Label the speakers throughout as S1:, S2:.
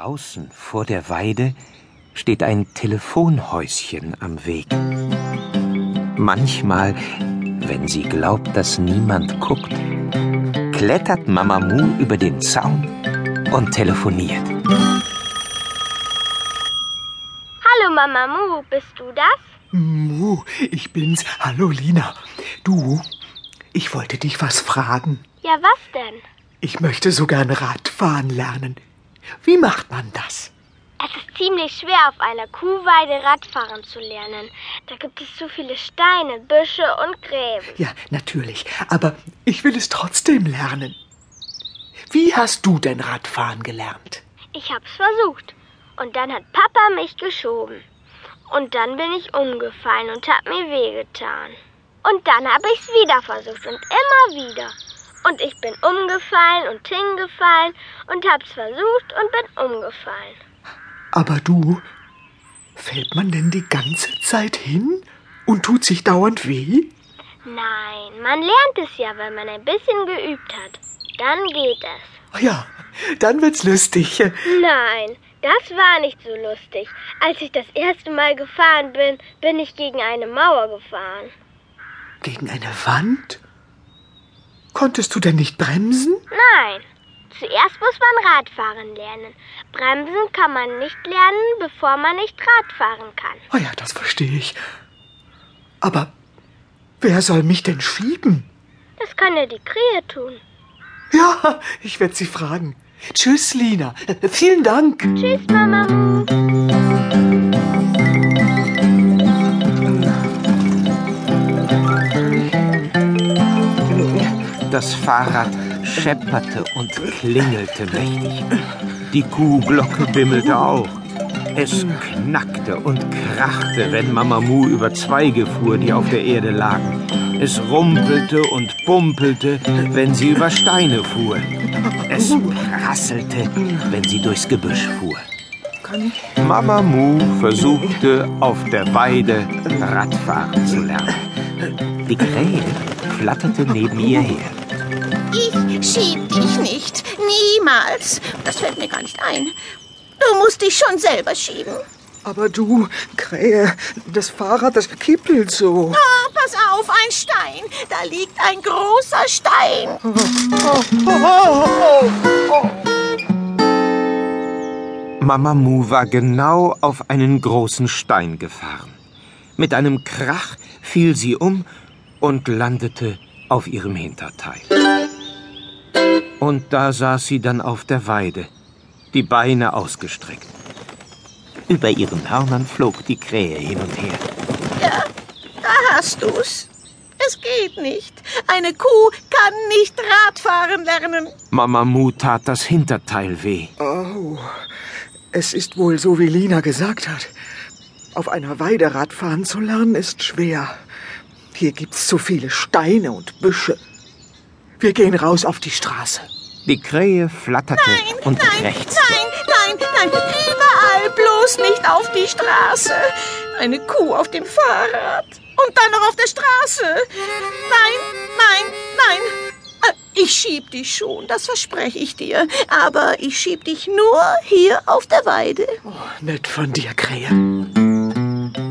S1: Draußen vor der Weide steht ein Telefonhäuschen am Weg. Manchmal, wenn sie glaubt, dass niemand guckt, klettert Mama Mu über den Zaun und telefoniert.
S2: Hallo Mama Mu, bist du das?
S3: Mu, ich bin's. Hallo Lina. Du, ich wollte dich was fragen.
S2: Ja, was denn?
S3: Ich möchte so gern Radfahren lernen. Wie macht man das?
S2: Es ist ziemlich schwer, auf einer Kuhweide Radfahren zu lernen. Da gibt es zu viele Steine, Büsche und Gräben.
S3: Ja, natürlich. Aber ich will es trotzdem lernen. Wie hast du denn Radfahren gelernt?
S2: Ich hab's versucht. Und dann hat Papa mich geschoben. Und dann bin ich umgefallen und hab mir wehgetan. Und dann hab ich's wieder versucht und immer wieder. Und ich bin umgefallen und hingefallen und hab's versucht und bin umgefallen.
S3: Aber du, fällt man denn die ganze Zeit hin und tut sich dauernd weh?
S2: Nein, man lernt es ja, wenn man ein bisschen geübt hat. Dann geht es.
S3: Oh ja, dann wird's lustig.
S2: Nein, das war nicht so lustig. Als ich das erste Mal gefahren bin, bin ich gegen eine Mauer gefahren.
S3: Gegen eine Wand? Konntest du denn nicht bremsen?
S2: Nein. Zuerst muss man Radfahren lernen. Bremsen kann man nicht lernen, bevor man nicht Rad fahren kann.
S3: Oh ja, das verstehe ich. Aber wer soll mich denn schieben?
S2: Das kann ja die Krähe tun.
S3: Ja, ich werde sie fragen. Tschüss, Lina. Vielen Dank.
S2: Tschüss, Mama
S1: Das Fahrrad schepperte und klingelte mächtig. Die Kuhglocke bimmelte auch. Es knackte und krachte, wenn Mama Mu über Zweige fuhr, die auf der Erde lagen. Es rumpelte und bumpelte, wenn sie über Steine fuhr. Es prasselte, wenn sie durchs Gebüsch fuhr. Mama Mu versuchte auf der Weide Radfahren zu lernen. Die Krähe flatterte neben ihr her.
S4: Ich schieb dich nicht. Niemals. Das fällt mir gar nicht ein. Du musst dich schon selber schieben.
S3: Aber du, Krähe, das Fahrrad, das kippelt so.
S4: Ah, pass auf, ein Stein. Da liegt ein großer Stein.
S1: Mama Mu war genau auf einen großen Stein gefahren. Mit einem Krach fiel sie um und landete auf ihrem Hinterteil. Und da saß sie dann auf der Weide, die Beine ausgestreckt. Über ihren Hörnern flog die Krähe hin und her.
S4: Ja, da hast du's. Es geht nicht. Eine Kuh kann nicht Radfahren lernen.
S1: Mama Mu tat das Hinterteil weh.
S3: Oh, es ist wohl so, wie Lina gesagt hat. Auf einer Weide Radfahren zu lernen ist schwer. Hier gibt's zu viele Steine und Büsche. Wir gehen raus auf die Straße.
S1: Die Krähe flatterte
S4: Nein,
S1: und
S4: nein,
S1: krächzte.
S4: nein, nein, nein. Überall bloß nicht auf die Straße. Eine Kuh auf dem Fahrrad. Und dann noch auf der Straße. Nein, nein, nein. Äh, Ich schieb dich schon, das verspreche ich dir. Aber ich schieb dich nur hier auf der Weide.
S3: Oh, nett von dir, Krähe.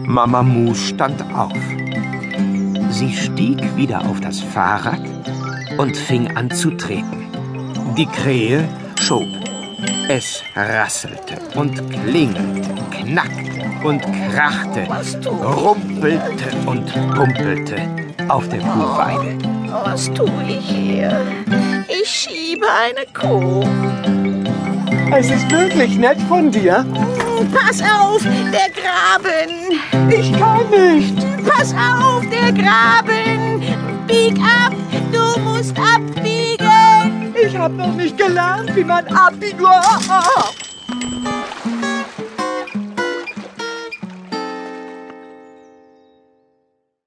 S1: Mama Mu stand auf. Sie stieg wieder auf das Fahrrad und fing an zu treten. Die Krähe schob. Es rasselte und klingelte, knackte und krachte, rumpelte und pumpelte auf der Kuhweide.
S4: Was tue ich hier? Ich schiebe eine Kuh.
S3: Es ist wirklich nett von dir.
S4: Pass auf, der Graben.
S3: Ich kann nicht.
S4: Pass auf, der Graben. Bieg ab, musst abbiegen.
S3: Ich habe noch nicht gelernt, wie man abbiegt.